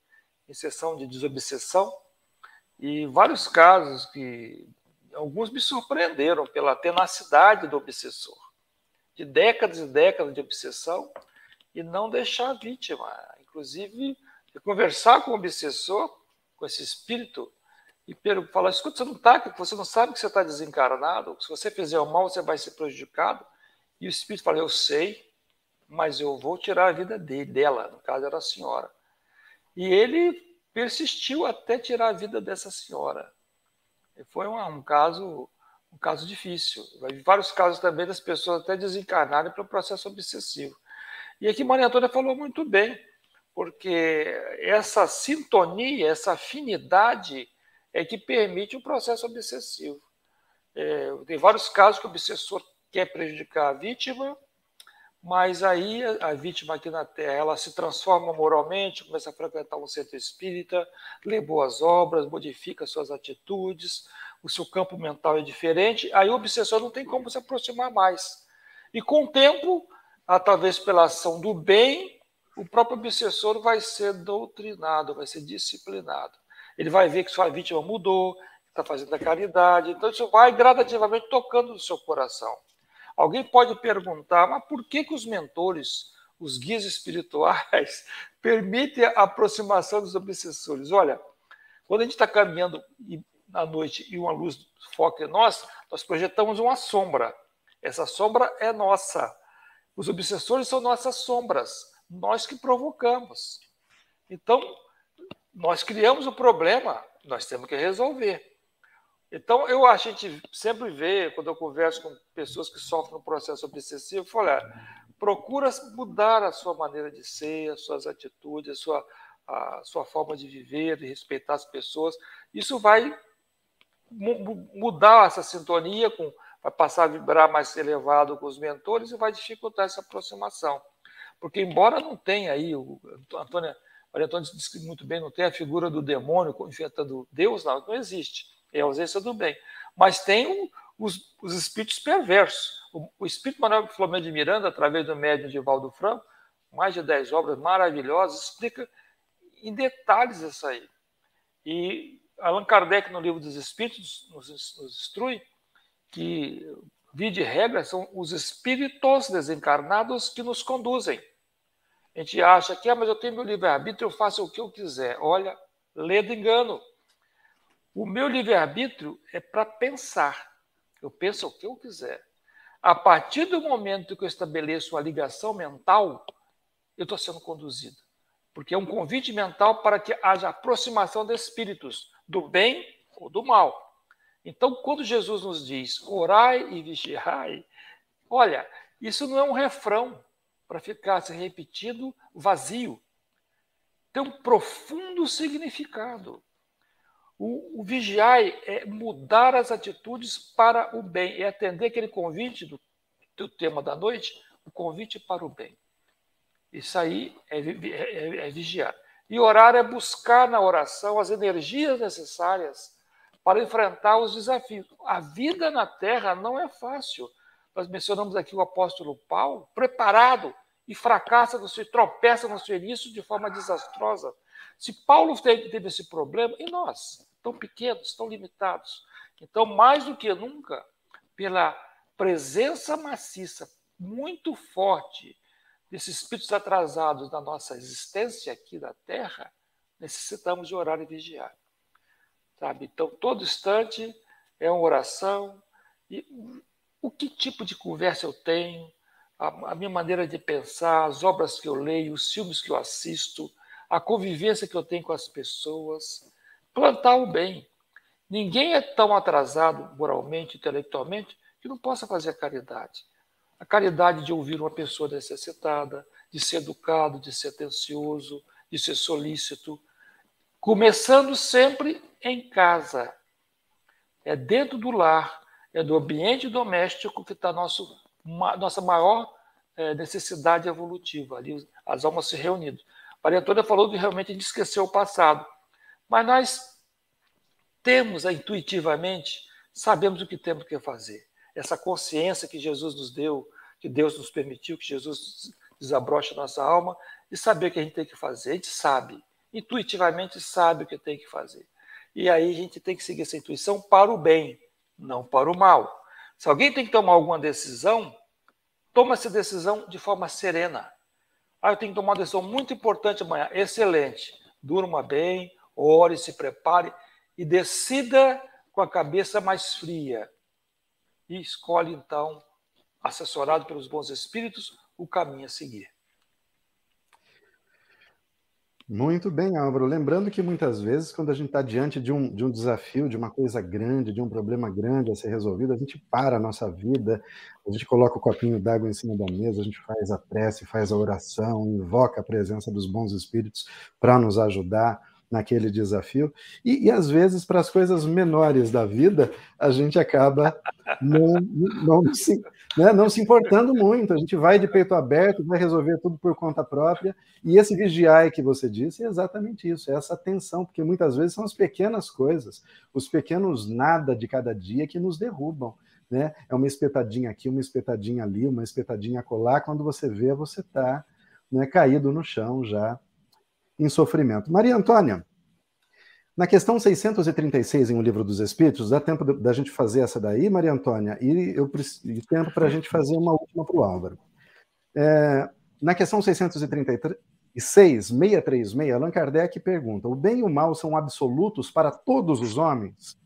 em sessão de desobsessão, e vários casos que alguns me surpreenderam pela tenacidade do obsessor, de décadas e décadas de obsessão, e não deixar a vítima, inclusive conversar com o obsessor, com esse espírito e falar: escuta, você não está, você não sabe que você está desencarnado, se você fizer o mal, você vai ser prejudicado. E o espírito fala: eu sei, mas eu vou tirar a vida dele, dela, no caso era a senhora. E ele persistiu até tirar a vida dessa senhora. E foi um, um caso um caso difícil. Vários casos também das pessoas até desencarnarem para o processo obsessivo. E aqui Maria Antônia falou muito bem, porque essa sintonia, essa afinidade é que permite o processo obsessivo. É, tem vários casos que o obsessor quer prejudicar a vítima, mas aí a, a, vítima aqui na Terra ela se transforma moralmente, começa a frequentar um centro espírita, lê boas obras, modifica suas atitudes, o seu campo mental é diferente, aí o obsessor não tem como se aproximar mais. E com o tempo, talvez pela ação do bem, o próprio obsessor vai ser doutrinado, vai ser disciplinado ele vai ver que sua vítima mudou, está fazendo a caridade. Então, isso vai gradativamente tocando no seu coração. Alguém pode perguntar, mas por que, que os mentores, os guias espirituais, (laughs) permitem a aproximação dos obsessores? Olha, quando a gente está caminhando na noite e uma luz foca em nós, nós projetamos uma sombra. Essa sombra é nossa. Os obsessores são nossas sombras, nós que provocamos. Então, nós criamos o problema, nós temos que resolver. Então, eu a gente sempre vê, quando eu converso com pessoas que sofrem um processo obsessivo, eu falo, procura mudar a sua maneira de ser, as suas atitudes, a sua, a sua forma de viver, de respeitar as pessoas. Isso vai mudar essa sintonia, com, vai passar a vibrar mais elevado com os mentores e vai dificultar essa aproximação. Porque, embora não tenha aí, o Antônio, Maria Antônia disse muito bem, não tem a figura do demônio enfrentando Deus, não, não existe. É a ausência do bem. Mas tem os, os espíritos perversos. O, o espírito Manuel Flamengo de Miranda, através do médium de Valdo Franco, mais de dez obras maravilhosas, explica em detalhes isso aí. E Allan Kardec, no livro dos Espíritos, nos, nos instrui que, via de regra, são os espíritos desencarnados que nos conduzem. A gente acha que, ah, mas eu tenho meu livre-arbítrio, eu faço o que eu quiser. Olha, lê do engano. O meu livre-arbítrio é para pensar. Eu penso o que eu quiser. A partir do momento que eu estabeleço uma ligação mental, eu estou sendo conduzido. Porque é um convite mental para que haja aproximação de espíritos, do bem ou do mal. Então, quando Jesus nos diz orai e vigiai, olha, isso não é um refrão para ficar se repetindo vazio. Tem um profundo significado. O, o vigiai é mudar as atitudes para o bem, é atender aquele convite do, do tema da noite, o convite para o bem. Isso aí é, é, é vigiar. E orar é buscar na oração as energias necessárias para enfrentar os desafios. A vida na Terra não é fácil. Nós mencionamos aqui o apóstolo Paulo, preparado e fracassa no seu, tropeça no seu início de forma desastrosa. Se Paulo teve, teve esse problema, e nós, tão pequenos, tão limitados. Então, mais do que nunca, pela presença maciça, muito forte desses espíritos atrasados na nossa existência aqui da Terra, necessitamos de orar e vigiar. Sabe? Então, todo instante é uma oração. E o que tipo de conversa eu tenho, a, a minha maneira de pensar, as obras que eu leio, os filmes que eu assisto, a convivência que eu tenho com as pessoas, plantar o bem. Ninguém é tão atrasado moralmente, intelectualmente, que não possa fazer a caridade. A caridade de ouvir uma pessoa necessitada, de ser educado, de ser atencioso, de ser solícito, começando sempre em casa. É dentro do lar, é do ambiente doméstico que está nosso nossa maior é, necessidade evolutiva, ali as almas se reunindo. Maria Antônia falou que realmente a gente esqueceu o passado, mas nós temos intuitivamente, sabemos o que temos que fazer essa consciência que Jesus nos deu, que Deus nos permitiu, que Jesus desabrocha a nossa alma, e saber o que a gente tem que fazer. A gente sabe, intuitivamente sabe o que tem que fazer. E aí a gente tem que seguir essa intuição para o bem, não para o mal. Se alguém tem que tomar alguma decisão, toma essa decisão de forma serena. Ah, eu tenho que tomar uma decisão muito importante amanhã. Excelente. Durma bem, ore, se prepare e decida com a cabeça mais fria e escolhe então, assessorado pelos bons espíritos, o caminho a seguir. Muito bem, Álvaro. Lembrando que muitas vezes, quando a gente está diante de um, de um desafio, de uma coisa grande, de um problema grande a ser resolvido, a gente para a nossa vida, a gente coloca o copinho d'água em cima da mesa, a gente faz a prece, faz a oração, invoca a presença dos bons espíritos para nos ajudar naquele desafio. E, e às vezes, para as coisas menores da vida, a gente acaba não, não, se, né, não se importando muito. A gente vai de peito aberto, vai resolver tudo por conta própria. E esse vigiar que você disse é exatamente isso, é essa atenção, porque muitas vezes são as pequenas coisas, os pequenos nada de cada dia que nos derrubam. Né? É uma espetadinha aqui, uma espetadinha ali, uma espetadinha colar. Quando você vê, você está né, caído no chão já em sofrimento. Maria Antônia, na questão 636 em O Livro dos Espíritos, dá tempo da gente fazer essa daí, Maria Antônia, e, eu, e tempo para a gente fazer uma última para o Álvaro. É, na questão 636, 636, Allan Kardec pergunta: o bem e o mal são absolutos para todos os homens?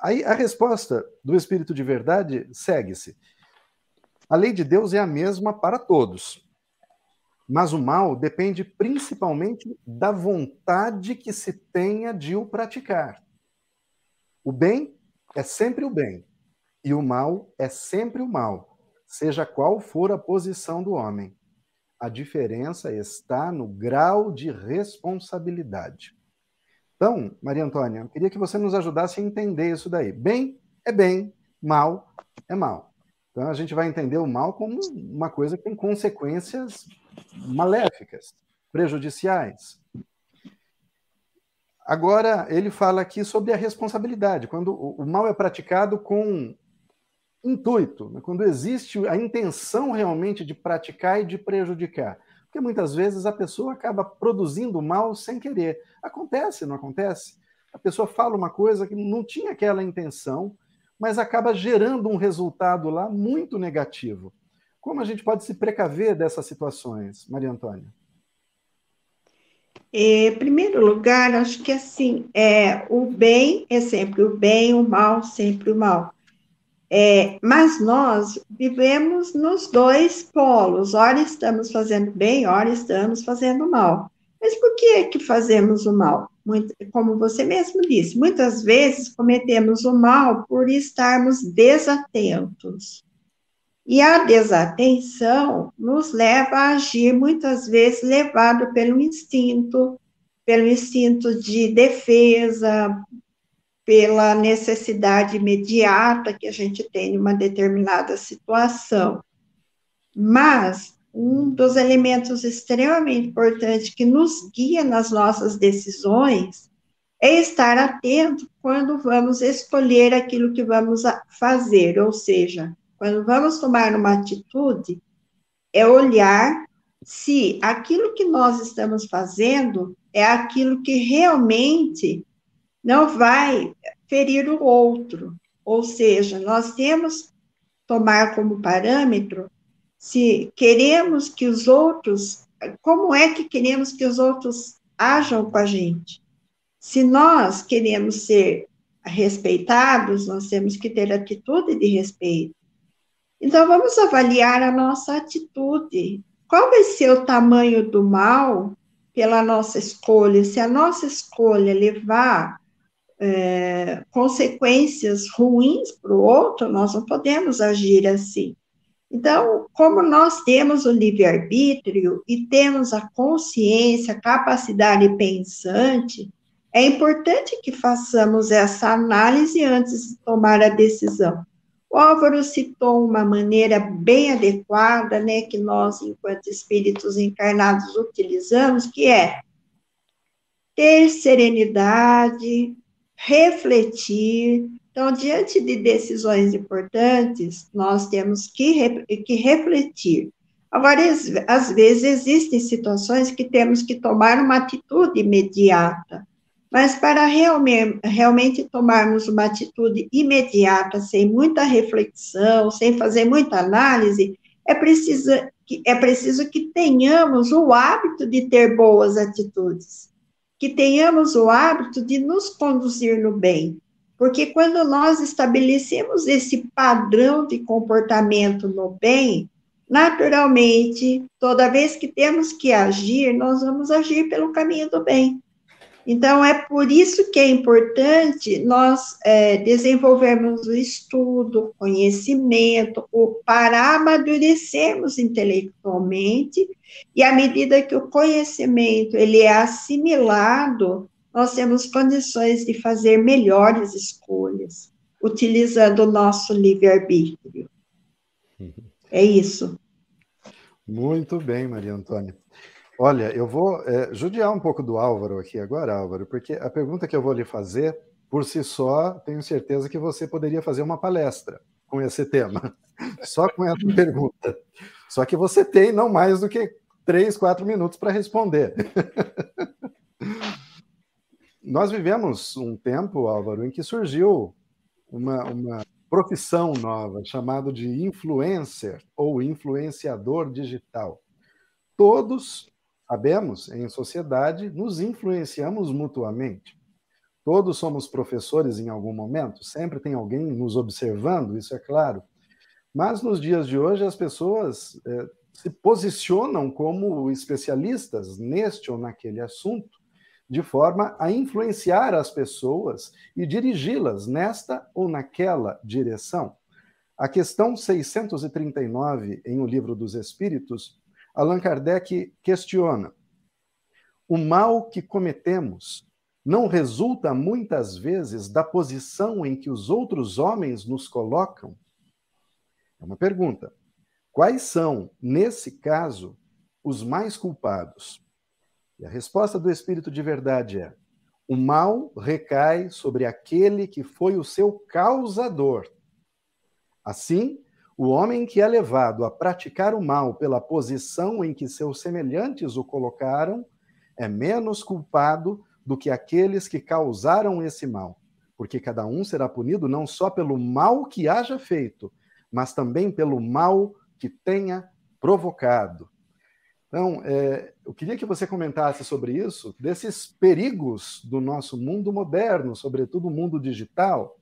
Aí a resposta do Espírito de Verdade segue-se. A lei de Deus é a mesma para todos. Mas o mal depende principalmente da vontade que se tenha de o praticar. O bem é sempre o bem, e o mal é sempre o mal, seja qual for a posição do homem. A diferença está no grau de responsabilidade. Então, Maria Antônia, eu queria que você nos ajudasse a entender isso daí. Bem é bem, mal é mal. Então, a gente vai entender o mal como uma coisa que tem consequências maléficas, prejudiciais. Agora, ele fala aqui sobre a responsabilidade, quando o mal é praticado com intuito, né? quando existe a intenção realmente de praticar e de prejudicar. Porque muitas vezes a pessoa acaba produzindo mal sem querer. Acontece, não acontece? A pessoa fala uma coisa que não tinha aquela intenção, mas acaba gerando um resultado lá muito negativo. Como a gente pode se precaver dessas situações, Maria Antônia? É, em primeiro lugar, acho que assim, é, o bem é sempre o bem, o mal sempre o mal. É, mas nós vivemos nos dois polos, ora estamos fazendo bem, ora estamos fazendo mal. Mas por que é que fazemos o mal? Muito, como você mesmo disse, muitas vezes cometemos o mal por estarmos desatentos. E a desatenção nos leva a agir, muitas vezes, levado pelo instinto, pelo instinto de defesa, pela necessidade imediata que a gente tem em uma determinada situação. Mas um dos elementos extremamente importantes que nos guia nas nossas decisões é estar atento quando vamos escolher aquilo que vamos fazer, ou seja, quando vamos tomar uma atitude, é olhar se aquilo que nós estamos fazendo é aquilo que realmente não vai ferir o outro. Ou seja, nós temos tomar como parâmetro se queremos que os outros, como é que queremos que os outros ajam com a gente? Se nós queremos ser respeitados, nós temos que ter atitude de respeito. Então, vamos avaliar a nossa atitude. Qual vai ser o tamanho do mal pela nossa escolha? Se a nossa escolha levar é, consequências ruins para o outro, nós não podemos agir assim. Então, como nós temos o livre-arbítrio e temos a consciência, a capacidade pensante, é importante que façamos essa análise antes de tomar a decisão. O Álvaro citou uma maneira bem adequada, né, que nós, enquanto espíritos encarnados, utilizamos, que é ter serenidade, refletir. Então, diante de decisões importantes, nós temos que, que refletir. Agora, às vezes, existem situações que temos que tomar uma atitude imediata, mas para realmente, tomarmos uma atitude imediata, sem muita reflexão, sem fazer muita análise, é preciso é preciso que tenhamos o hábito de ter boas atitudes que tenhamos o hábito de nos conduzir no bem. Porque quando nós estabelecemos esse padrão de comportamento no bem, naturalmente, toda vez que temos que agir, nós vamos agir pelo caminho do bem. Então, é por isso que é importante nós é, desenvolvermos o estudo, o conhecimento, o, para amadurecermos intelectualmente, e à medida que o conhecimento ele é assimilado, nós temos condições de fazer melhores escolhas, utilizando o nosso livre-arbítrio. É isso. Muito bem, Maria Antônia. Olha, eu vou é, judiar um pouco do Álvaro aqui agora, Álvaro, porque a pergunta que eu vou lhe fazer, por si só, tenho certeza que você poderia fazer uma palestra com esse tema, (laughs) só com essa (laughs) pergunta. Só que você tem não mais do que três, quatro minutos para responder. (laughs) Nós vivemos um tempo, Álvaro, em que surgiu uma, uma profissão nova chamada de influencer ou influenciador digital. Todos Sabemos, em sociedade, nos influenciamos mutuamente. Todos somos professores em algum momento, sempre tem alguém nos observando, isso é claro. Mas nos dias de hoje, as pessoas é, se posicionam como especialistas neste ou naquele assunto, de forma a influenciar as pessoas e dirigi-las nesta ou naquela direção. A questão 639 em O Livro dos Espíritos Allan Kardec questiona: o mal que cometemos não resulta muitas vezes da posição em que os outros homens nos colocam? É uma pergunta. Quais são, nesse caso, os mais culpados? E a resposta do Espírito de verdade é: o mal recai sobre aquele que foi o seu causador. Assim, o homem que é levado a praticar o mal pela posição em que seus semelhantes o colocaram é menos culpado do que aqueles que causaram esse mal, porque cada um será punido não só pelo mal que haja feito, mas também pelo mal que tenha provocado. Então, é, eu queria que você comentasse sobre isso, desses perigos do nosso mundo moderno, sobretudo o mundo digital.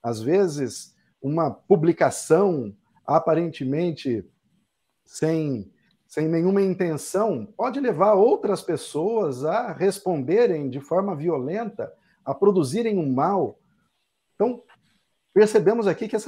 Às vezes, uma publicação aparentemente sem sem nenhuma intenção, pode levar outras pessoas a responderem de forma violenta, a produzirem um mal. Então, percebemos aqui que essa